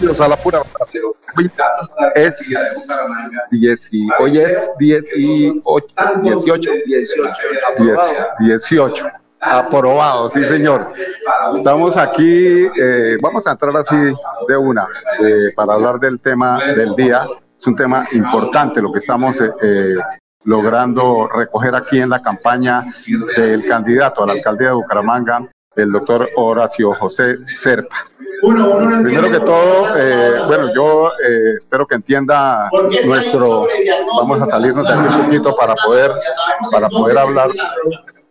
Bienvenidos a la pura es 10 y, hoy es 18 18 18 aprobado sí señor. Estamos aquí eh, vamos a entrar así de una eh, para hablar del tema del día. Es un tema importante lo que estamos eh, logrando recoger aquí en la campaña del candidato a la alcaldía de Bucaramanga el doctor Horacio José Serpa Primero que todo, eh, bueno, yo eh, espero que entienda nuestro. Vamos a salirnos de aquí un poquito para poder, para poder hablar.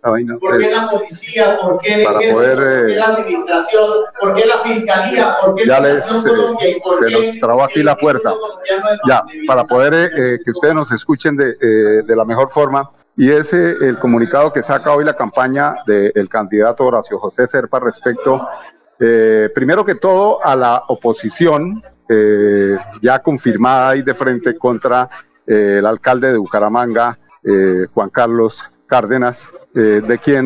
¿Por qué la policía? ¿Por qué para poder, eh, la administración? ¿Por qué la fiscalía? ¿Por qué ya les se nos trabó aquí la puerta. Ya, para poder que ustedes nos escuchen de, de la mejor forma. Y ese el comunicado que saca hoy la campaña del candidato Horacio José Serpa respecto eh, primero que todo, a la oposición eh, ya confirmada y de frente contra eh, el alcalde de Bucaramanga, Juan Carlos Cárdenas, de quien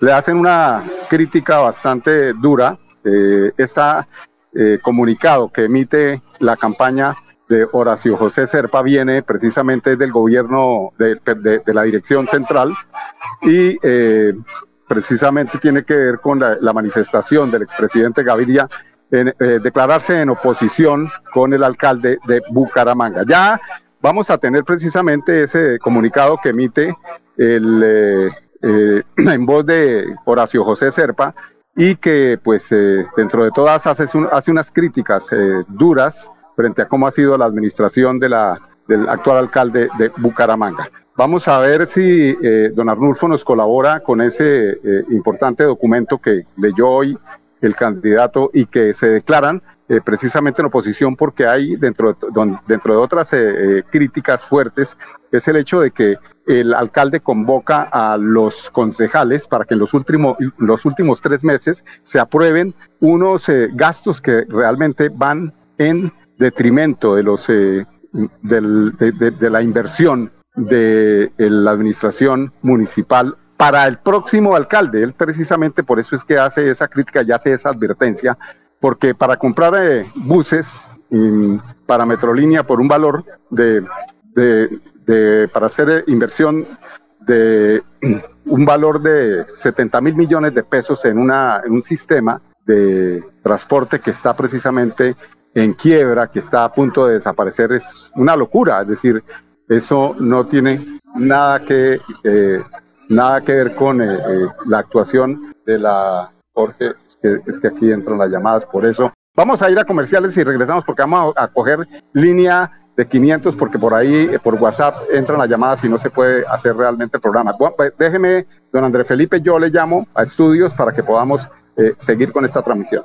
le hacen una crítica bastante dura. este comunicado que emite la campaña de Horacio José Serpa viene precisamente del gobierno de, de la dirección central y precisamente tiene que ver con la, manifestación del expresidente Gaviria en eh, declararse en oposición con el alcalde de Bucaramanga. Ya vamos a tener precisamente ese comunicado que emite el, eh, eh, en voz de Horacio José Serpa y que pues dentro de todas hace, hace unas críticas duras frente a cómo ha sido la administración de la, del actual alcalde de Bucaramanga. Vamos a ver si eh, don Arnulfo nos colabora con ese eh, importante documento que leyó hoy el candidato y que se declaran eh, precisamente en oposición porque hay dentro, dentro de otras eh, críticas fuertes, es el hecho de que el alcalde convoca a los concejales para que en los, últimos los últimos tres meses se aprueben unos gastos que realmente van en detrimento de, los, de, la inversión de la administración municipal para el próximo alcalde. Él precisamente por eso es que hace esa crítica y hace esa advertencia, porque para comprar eh, buses para Metrolínea por un valor de, de, para hacer eh, inversión de un valor de 70 mil millones de pesos en, una, en un sistema de transporte que está precisamente en quiebra, que está a punto de desaparecer, es una locura. Es decir, eso no tiene nada que eh, nada que ver con eh, eh, la actuación de la Jorge, es que, aquí entran las llamadas, por eso. Vamos a ir a comerciales y regresamos porque vamos a, coger línea de 500 porque por ahí, por WhatsApp, entran las llamadas y no se puede hacer realmente el programa. Pues, déjeme, don André Felipe, yo le llamo a estudios para que podamos seguir con esta transmisión.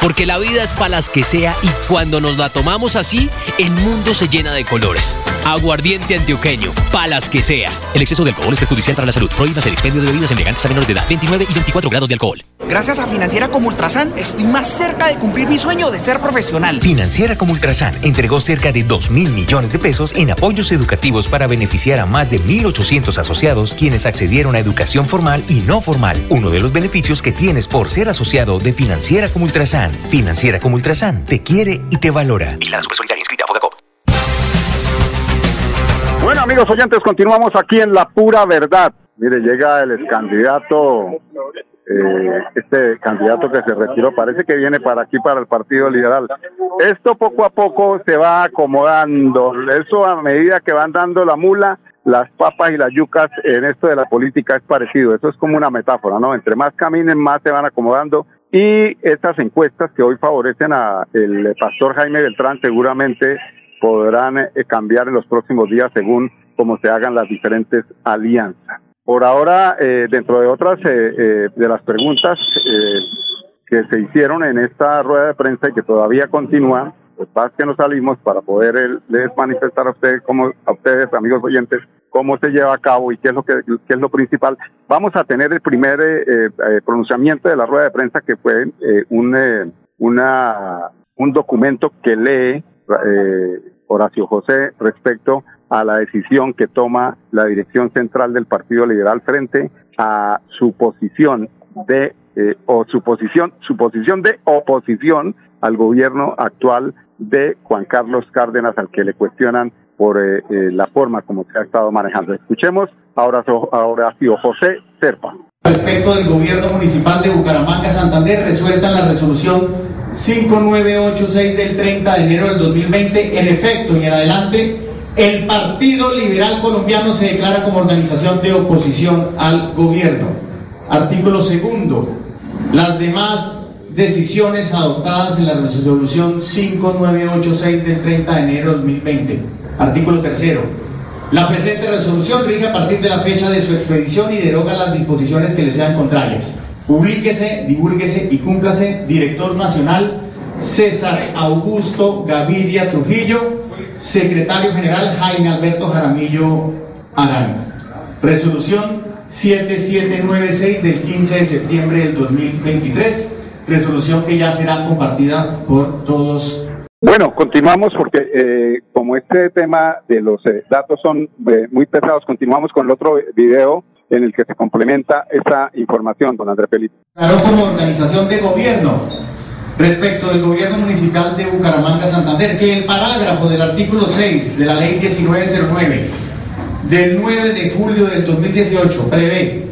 Porque la vida es para las que sea y cuando nos la tomamos así, el mundo se llena de colores. Aguardiente antioqueño, palas que sea. El exceso de alcohol es perjudicial para la salud. Prohíbas el expendio de bebidas elegantes a menores de edad. 29 y 24 grados de alcohol. Gracias a Financiera como Ultrasan, estoy más cerca de cumplir mi sueño de ser profesional. Financiera como Ultrasan entregó cerca de 2 mil millones de pesos en apoyos educativos para beneficiar a más de 1.800 asociados quienes accedieron a educación formal y no formal. Uno de los beneficios que tienes por ser asociado de Financiera como Ultrasan. Financiera como Ultrasan te quiere y te valora. Y la Solidaria inscrita a bueno, amigos oyentes, continuamos aquí en La Pura Verdad. Mire, llega el candidato, eh, este candidato que se retiró, parece que viene para aquí, para el Partido Liberal. Esto poco a poco se va acomodando. Eso a medida que van dando la mula, las papas y las yucas en esto de la política es parecido. Eso es como una metáfora, ¿no? Entre más caminen, más se van acomodando. Y estas encuestas que hoy favorecen a el pastor Jaime Beltrán seguramente podrán eh, cambiar en los próximos días según cómo se hagan las diferentes alianzas. Por ahora, eh, dentro de otras eh, de las preguntas que se hicieron en esta rueda de prensa y que todavía continúan, pues más que nos salimos para poder les manifestar a ustedes, como, a ustedes, amigos oyentes, cómo se lleva a cabo y qué es lo que qué es lo principal. Vamos a tener el primer pronunciamiento de la rueda de prensa que fue un una un documento que lee eh, Horacio José respecto a la decisión que toma la dirección central del Partido Liberal frente a su posición de eh, o su posición su posición de oposición al gobierno actual de Juan Carlos Cárdenas al que le cuestionan por eh, eh, la forma como se ha estado manejando. Escuchemos a Horacio José Serpa. Respecto del gobierno municipal de Bucaramanga, Santander, resuelta la resolución 5986 del 30 de enero del 2020, en efecto y en adelante, el Partido Liberal Colombiano se declara como organización de oposición al gobierno. Artículo segundo, las demás decisiones adoptadas en la resolución 5986 del 30 de enero del 2020. Artículo tercero, la presente resolución rige a partir de la fecha de su expedición y deroga las disposiciones que le sean contrarias. Publíquese, divúlguese y cúmplase, director nacional César Augusto Gaviria Trujillo, secretario general Jaime Alberto Jaramillo Aranga. Resolución 7796 del 15 de septiembre del 2023, resolución que ya será compartida por todos. Bueno, continuamos porque eh, como este tema de los eh, datos son eh, muy pesados, continuamos con el otro video en el que se complementa esta información, don Andrés Felipe. Claro, como organización de gobierno, respecto del gobierno municipal de Bucaramanga, Santander, que el parágrafo del artículo 6 de la ley 1909 del 9 de julio del 2018 prevé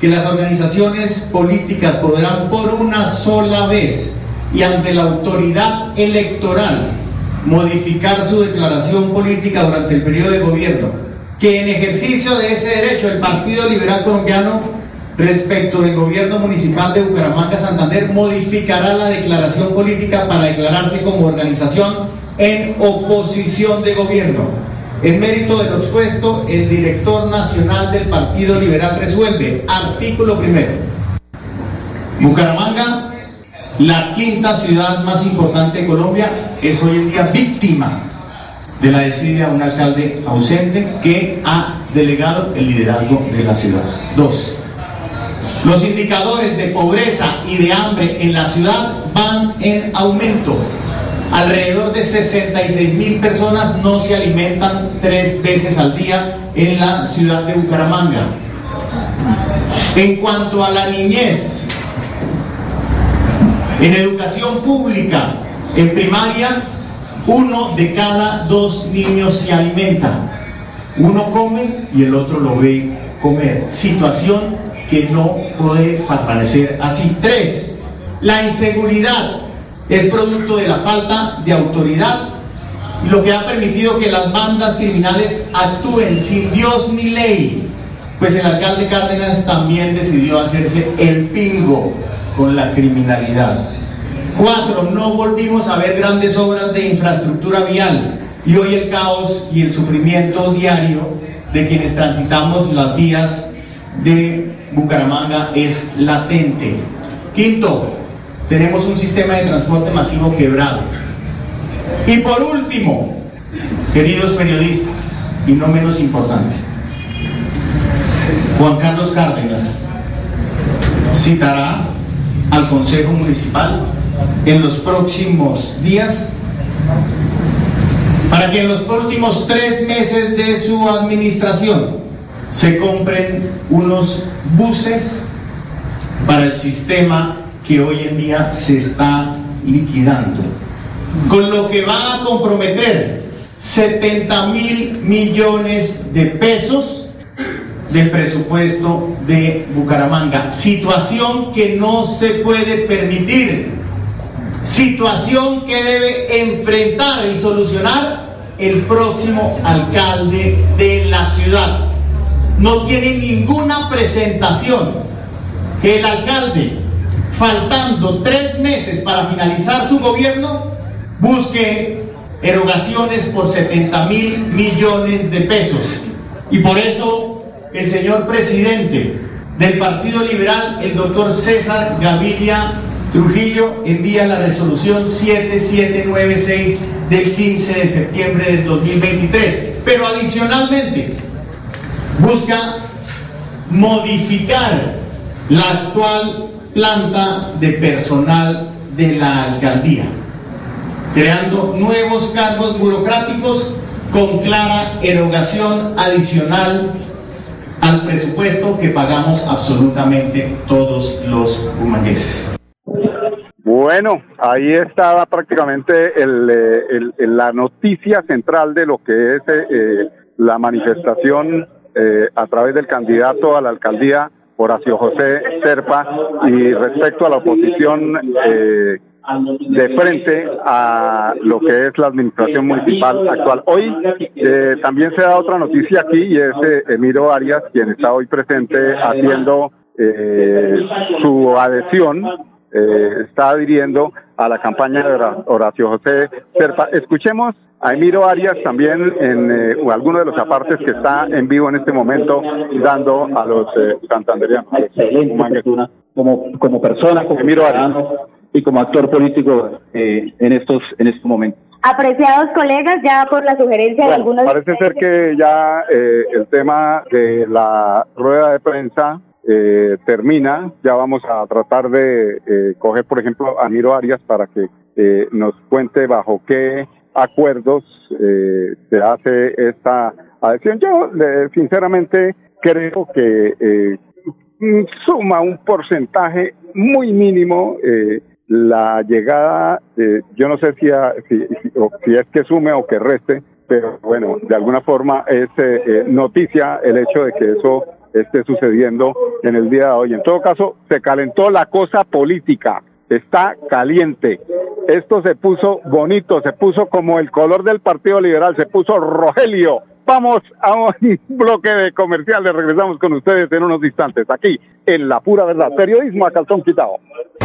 que las organizaciones políticas podrán por una sola vez y ante la autoridad electoral modificar su declaración política durante el periodo de gobierno, que en ejercicio de ese derecho el Partido Liberal Colombiano respecto del gobierno municipal de Bucaramanga, Santander, modificará la declaración política para declararse como organización en oposición de gobierno. En mérito de lo expuesto, el director nacional del Partido Liberal resuelve, artículo primero, Bucaramanga, la quinta ciudad más importante de Colombia, es hoy en día víctima de la desidia de un alcalde ausente que ha delegado el liderazgo de la ciudad. Dos, los indicadores de pobreza y de hambre en la ciudad van en aumento. Alrededor de 66 mil personas no se alimentan tres veces al día en la ciudad de Bucaramanga. En cuanto a la niñez, en educación pública, en primaria, uno de cada dos niños se alimenta. Uno come y el otro lo ve comer. Situación que no puede permanecer así. Tres, la inseguridad es producto de la falta de autoridad, lo que ha permitido que las bandas criminales actúen sin Dios ni ley. Pues el alcalde Cárdenas también decidió hacerse el pingo con la criminalidad. Cuatro, no volvimos a ver grandes obras de infraestructura vial y hoy el caos y el sufrimiento diario de quienes transitamos las vías de Bucaramanga es latente. Quinto, tenemos un sistema de transporte masivo quebrado. Y por último, queridos periodistas, y no menos importante, Juan Carlos Cárdenas citará al Consejo Municipal en los próximos días para que en los últimos tres meses de su administración se compren unos buses para el sistema que hoy en día se está liquidando, con lo que va a comprometer 70 mil millones de pesos del presupuesto de Bucaramanga. Situación que no se puede permitir. Situación que debe enfrentar y solucionar el próximo alcalde de la ciudad. No tiene ninguna presentación que el alcalde, faltando tres meses para finalizar su gobierno, busque erogaciones por 70 mil millones de pesos. Y por eso el señor presidente del Partido Liberal, el doctor César Gaviria Trujillo, envía la resolución 7796 del 15 de septiembre del 2023. Pero adicionalmente, busca modificar la actual planta de personal de la alcaldía, creando nuevos cargos burocráticos con clara erogación adicional al presupuesto que pagamos absolutamente todos los humangueses. Bueno, ahí estaba prácticamente eh, el, la noticia central de lo que es eh, la manifestación eh, a través del candidato a la alcaldía Horacio José Serpa y respecto a la oposición eh, de frente a lo que es la administración municipal actual. Hoy eh, también se da otra noticia aquí y es eh, Emiro Arias quien está hoy presente haciendo eh, su adhesión, eh, está adhiriendo a la campaña de Horacio José Serpa. Escuchemos a Emiro Arias también en eh, alguno de los apartes que está en vivo en este momento dando a los eh, santanderianos. Excelente como, como persona, como Emiro Arias. Y como actor político eh, en estos en estos momentos. Apreciados colegas, ya por la sugerencia de algunos... parece ser que ya eh, el tema de la rueda de prensa eh, termina. Ya vamos a tratar de eh, coger, por ejemplo, a Miro Arias para que eh, nos cuente bajo qué acuerdos eh, se hace esta adhesión. Yo, sinceramente, creo que eh, suma un porcentaje muy mínimo eh, la llegada, yo no sé si, si, si, es que sume o que reste, pero bueno, de alguna forma es noticia el hecho de que eso esté sucediendo en el día de hoy. En todo caso, se calentó la cosa política, está caliente. Esto se puso bonito, se puso como el color del Partido Liberal, se puso Rogelio. Vamos a un bloque de comerciales, regresamos con ustedes en unos instantes, aquí en La Pura Verdad, periodismo a calzón quitado.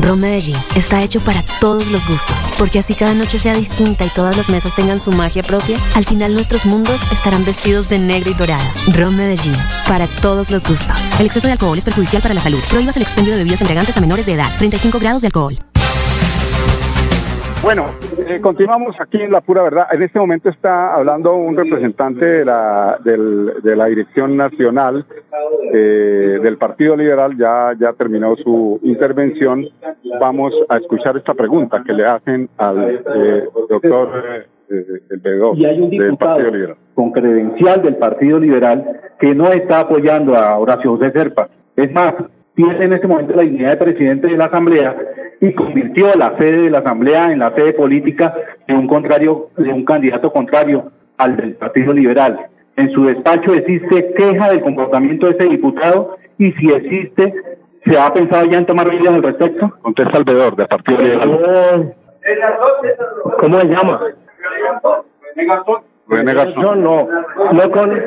Ron Medellín está hecho para todos los gustos, porque así cada noche sea distinta y todas las mesas tengan su magia propia, al final nuestros mundos estarán vestidos de negro y dorado. Ron Medellín, para todos los gustos. El exceso de alcohol es perjudicial para la salud. Prohíbas el expendio de bebidas embriagantes a menores de edad. 35 grados de alcohol. Bueno, eh, continuamos aquí en La Pura Verdad. En este momento está hablando un representante de la, de la Dirección Nacional eh, del Partido Liberal. Ya, ya terminó su intervención. Vamos a escuchar esta pregunta que le hacen al eh, doctor el y hay un diputado con credencial del Partido Liberal que no está apoyando a Horacio José Serpa. Es más, tiene en este momento la dignidad de presidente de la Asamblea y convirtió la sede de la Asamblea en la sede política de un contrario, de un candidato contrario al del Partido Liberal. En su despacho existe queja del comportamiento de ese diputado y si existe, ¿se ha pensado ya en tomar medidas al respecto? Contesta Salvador, del Partido Liberal. ¿Cómo se llama? René Garzón. No, no, con,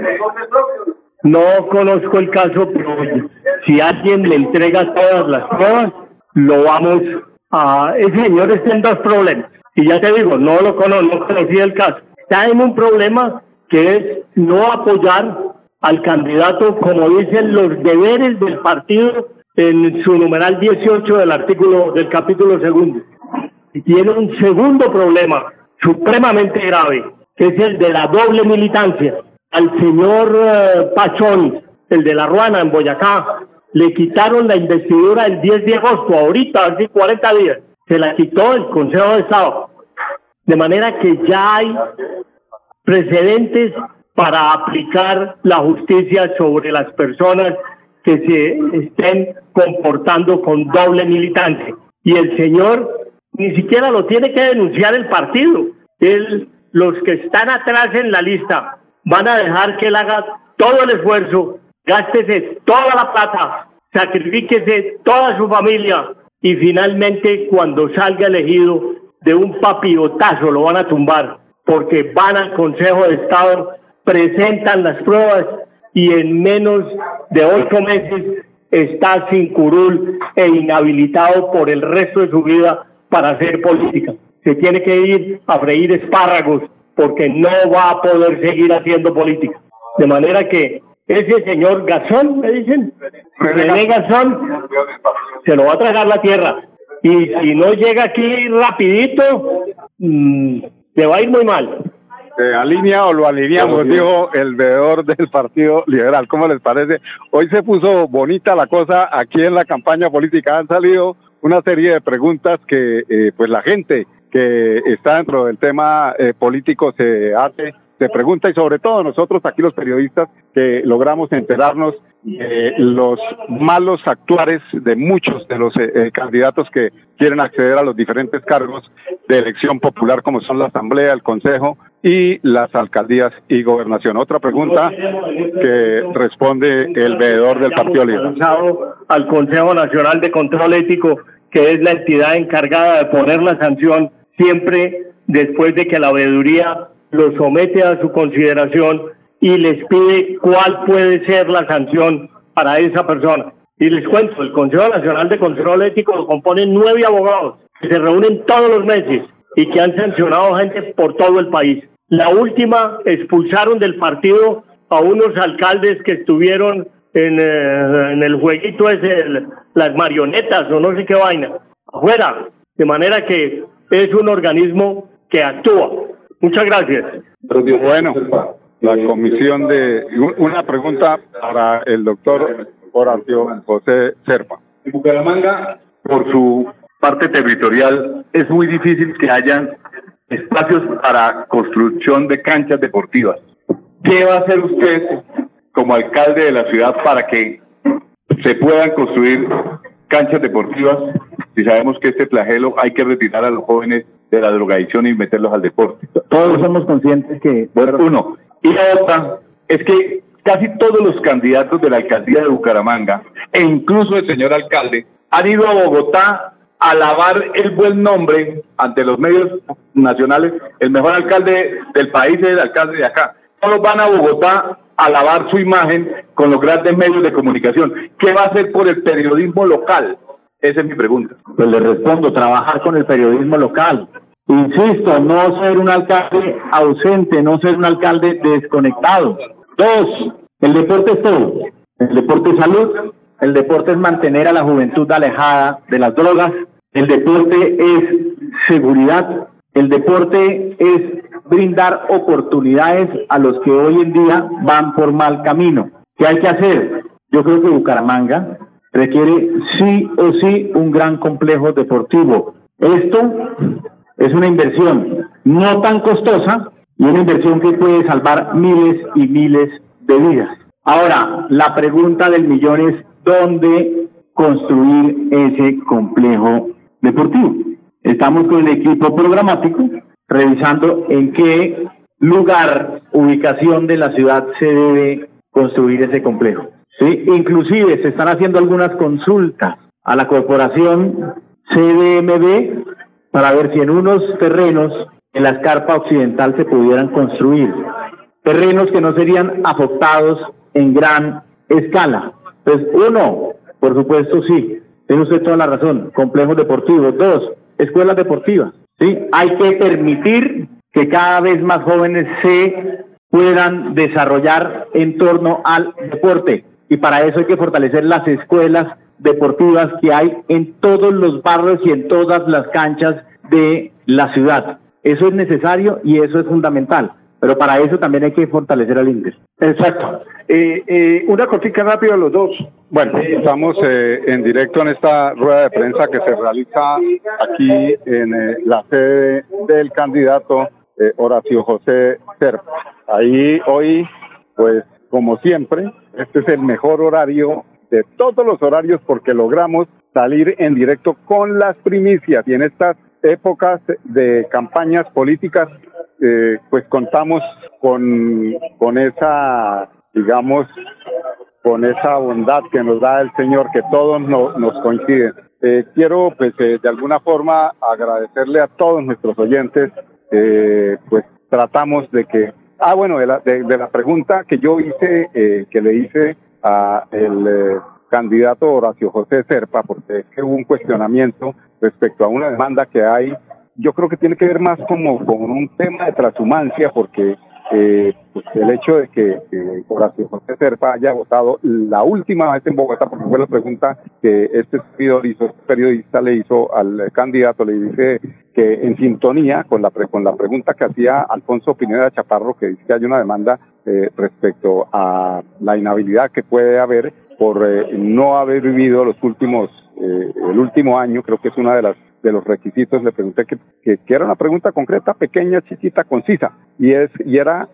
no conozco el caso, pero si alguien le entrega todas las pruebas, lo vamos a... Ese señor está en dos problemas. Y ya te digo, no lo conozco, no conocía el caso. Está en un problema que es no apoyar al candidato como dicen los deberes del partido en su numeral 18 del artículo del capítulo segundo. Y tiene un segundo problema supremamente grave, que es el de la doble militancia al señor eh, Pachón, el de la Ruana en Boyacá, le quitaron la investidura el 10 de agosto, ahorita, hace 40 días, se la quitó el Consejo de Estado. De manera que ya hay precedentes para aplicar la justicia sobre las personas que se estén comportando con doble militancia. Y el señor ni siquiera lo tiene que denunciar el partido. Él, los que están atrás en la lista, van a dejar que él haga todo el esfuerzo, gástese toda la plata, sacrifíquese toda su familia y finalmente cuando salga elegido de un papiotazo lo van a tumbar porque van al Consejo de Estado, presentan las pruebas y en menos de ocho meses está sin curul e inhabilitado por el resto de su vida para hacer política. Se tiene que ir a freír espárragos porque no va a poder seguir haciendo política. De manera que ese señor Gazón, me dicen, René Gazón, se lo va a tragar la tierra. Y si no llega aquí rapidito, mm, le va a ir muy mal. Se alinea o lo alineamos, dijo el veedor del Partido Liberal. ¿Cómo les parece? Hoy se puso bonita la cosa aquí en la campaña política. Han salido una serie de preguntas que eh, pues la gente que está dentro del tema eh, político se hace se pregunta y sobre todo nosotros aquí los periodistas que logramos enterarnos de los malos actuares de muchos de los eh, eh, candidatos que quieren acceder a los diferentes cargos de elección popular como son la Asamblea, el Consejo y las alcaldías y gobernación. Otra pregunta que responde el veedor del Partido Libre. Al Consejo Nacional de Control Ético, que es la entidad encargada de poner la sanción siempre después de que la veeduría lo somete a su consideración y les pide cuál puede ser la sanción para esa persona. Y les cuento, el Consejo Nacional de Control Ético lo componen nueve abogados que se reúnen todos los meses y que han sancionado gente por todo el país. La última expulsaron del partido a unos alcaldes que estuvieron en, eh, el jueguito ese, las marionetas o no sé qué vaina, afuera. De manera que es un organismo que actúa. Muchas gracias. Bueno, la comisión de... Una pregunta para el doctor Horacio José Serpa. En Bucaramanga, por su parte territorial, es muy difícil que hayan espacios para construcción de canchas deportivas. ¿Qué va a hacer usted como alcalde de la ciudad para que se puedan construir canchas deportivas si sabemos que este flagelo hay que retirar a los jóvenes de la drogadicción y meterlos al deporte? Todos somos conscientes que... Bueno, uno. Y la otra es que casi todos los candidatos de la alcaldía de Bucaramanga, e incluso el señor alcalde, han ido a Bogotá a lavar el buen nombre ante los medios nacionales. El mejor alcalde del país es el alcalde de acá. Todos van a Bogotá a lavar su imagen con los grandes medios de comunicación. ¿Qué va a hacer por el periodismo local? Esa es mi pregunta. Pues le respondo, trabajar con el periodismo local. Insisto, no ser un alcalde ausente, no ser un alcalde desconectado. Dos, el deporte es todo. El deporte es salud, el deporte es mantener a la juventud alejada de las drogas, el deporte es seguridad, el deporte es brindar oportunidades a los que hoy en día van por mal camino. ¿Qué hay que hacer? Yo creo que Bucaramanga requiere sí o sí un gran complejo deportivo. Esto es una inversión no tan costosa y una inversión que puede salvar miles y miles de vidas. Ahora, la pregunta del millón es dónde construir ese complejo deportivo. Estamos con el equipo programático revisando en qué lugar, ubicación de la ciudad se debe construir ese complejo. ¿sí? Inclusive se están haciendo algunas consultas a la corporación CDMB para ver si en unos terrenos en la escarpa occidental se pudieran construir. Terrenos que no serían afectados en gran escala. Pues uno, por supuesto sí, tiene usted toda la razón, complejos deportivos. Dos, escuelas deportivas. ¿sí? Hay que permitir que cada vez más jóvenes se puedan desarrollar en torno al deporte. Y para eso hay que fortalecer las escuelas deportivas que hay en todos los barrios y en todas las canchas de la ciudad. Eso es necesario y eso es fundamental. Pero para eso también hay que fortalecer al INDES. Exacto. Eh, eh, una cortica rápida a los dos. Bueno, estamos eh, en directo en esta rueda de prensa que se realiza aquí en eh, la sede del candidato eh, Horacio José Serpa. Ahí hoy, pues como siempre, este es el mejor horario de todos los horarios porque logramos salir en directo con las primicias y en estas épocas de campañas políticas eh, pues contamos con, con esa, digamos, con esa bondad que nos da el Señor, que todos nos coinciden. Eh, quiero, pues, eh, de alguna forma agradecerle a todos nuestros oyentes, eh, pues tratamos de que, ah, bueno, de la, de, la pregunta que yo hice, eh, que le hice a el eh, candidato Horacio José Serpa, porque es que hubo un cuestionamiento respecto a una demanda que hay. Yo creo que tiene que ver más como con un tema de transhumancia, porque eh, pues el hecho de que, Horacio José Serpa haya votado la última vez en Bogotá, porque fue la pregunta que este este periodista le hizo al candidato, le dice que en sintonía con la, con la pregunta que hacía Alfonso Pineda Chaparro, que dice que hay una demanda eh, respecto a la inhabilidad que puede haber por eh, no haber vivido los últimos, eh, el último año, creo que es una de las de los requisitos, le pregunté que, que, era una pregunta concreta, pequeña, chiquita, concisa, y, es, y era,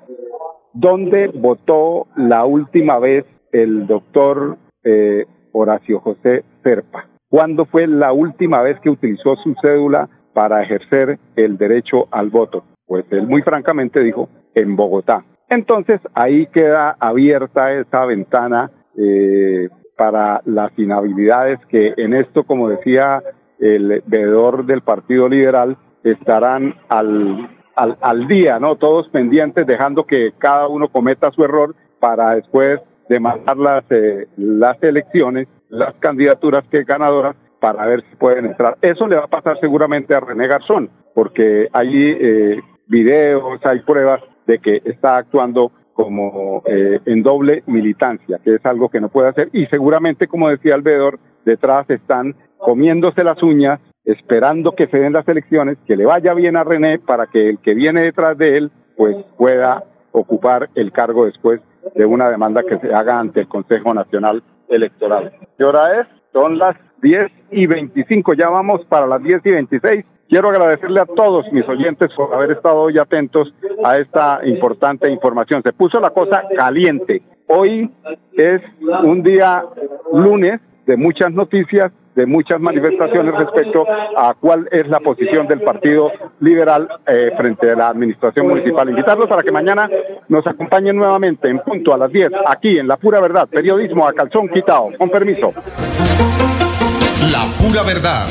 ¿dónde votó la última vez el doctor eh, Horacio José Serpa? ¿Cuándo fue la última vez que utilizó su cédula para ejercer el derecho al voto? Pues él muy francamente dijo, en Bogotá. Entonces ahí queda abierta esa ventana eh, para las inhabilidades que en esto, como decía el veedor del Partido Liberal, estarán al, al, al día, ¿no? Todos pendientes, dejando que cada uno cometa su error para después demandar las, eh, las elecciones, las candidaturas que ganadoras para ver si pueden entrar. Eso le va a pasar seguramente a René Garzón, porque hay eh, videos, hay pruebas de que está actuando como eh, en doble militancia, que es algo que no puede hacer. Y seguramente, como decía el veedor, detrás están comiéndose las uñas, esperando que se den las elecciones, que le vaya bien a René para que el que viene detrás de él, pues pueda ocupar el cargo después de una demanda que se haga ante el Consejo Nacional Electoral. ¿Qué hora es? Son las 10 y 25, ya vamos para las 10 y 26. Quiero agradecerle a todos mis oyentes por haber estado hoy atentos a esta importante información. Se puso la cosa caliente. Hoy es un día lunes de muchas noticias, de muchas manifestaciones respecto a cuál es la posición del Partido Liberal eh, frente a la Administración Municipal. Invitarlos para que mañana nos acompañen nuevamente en punto a las 10, aquí en La Pura Verdad, periodismo a calzón quitado. Con permiso. La Pura Verdad,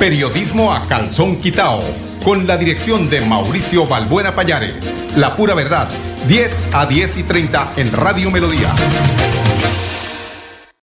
periodismo a calzón quitao, con la dirección de Mauricio Balbuena Payares. La Pura Verdad, 10 a 10 y 30 en Radio Melodía.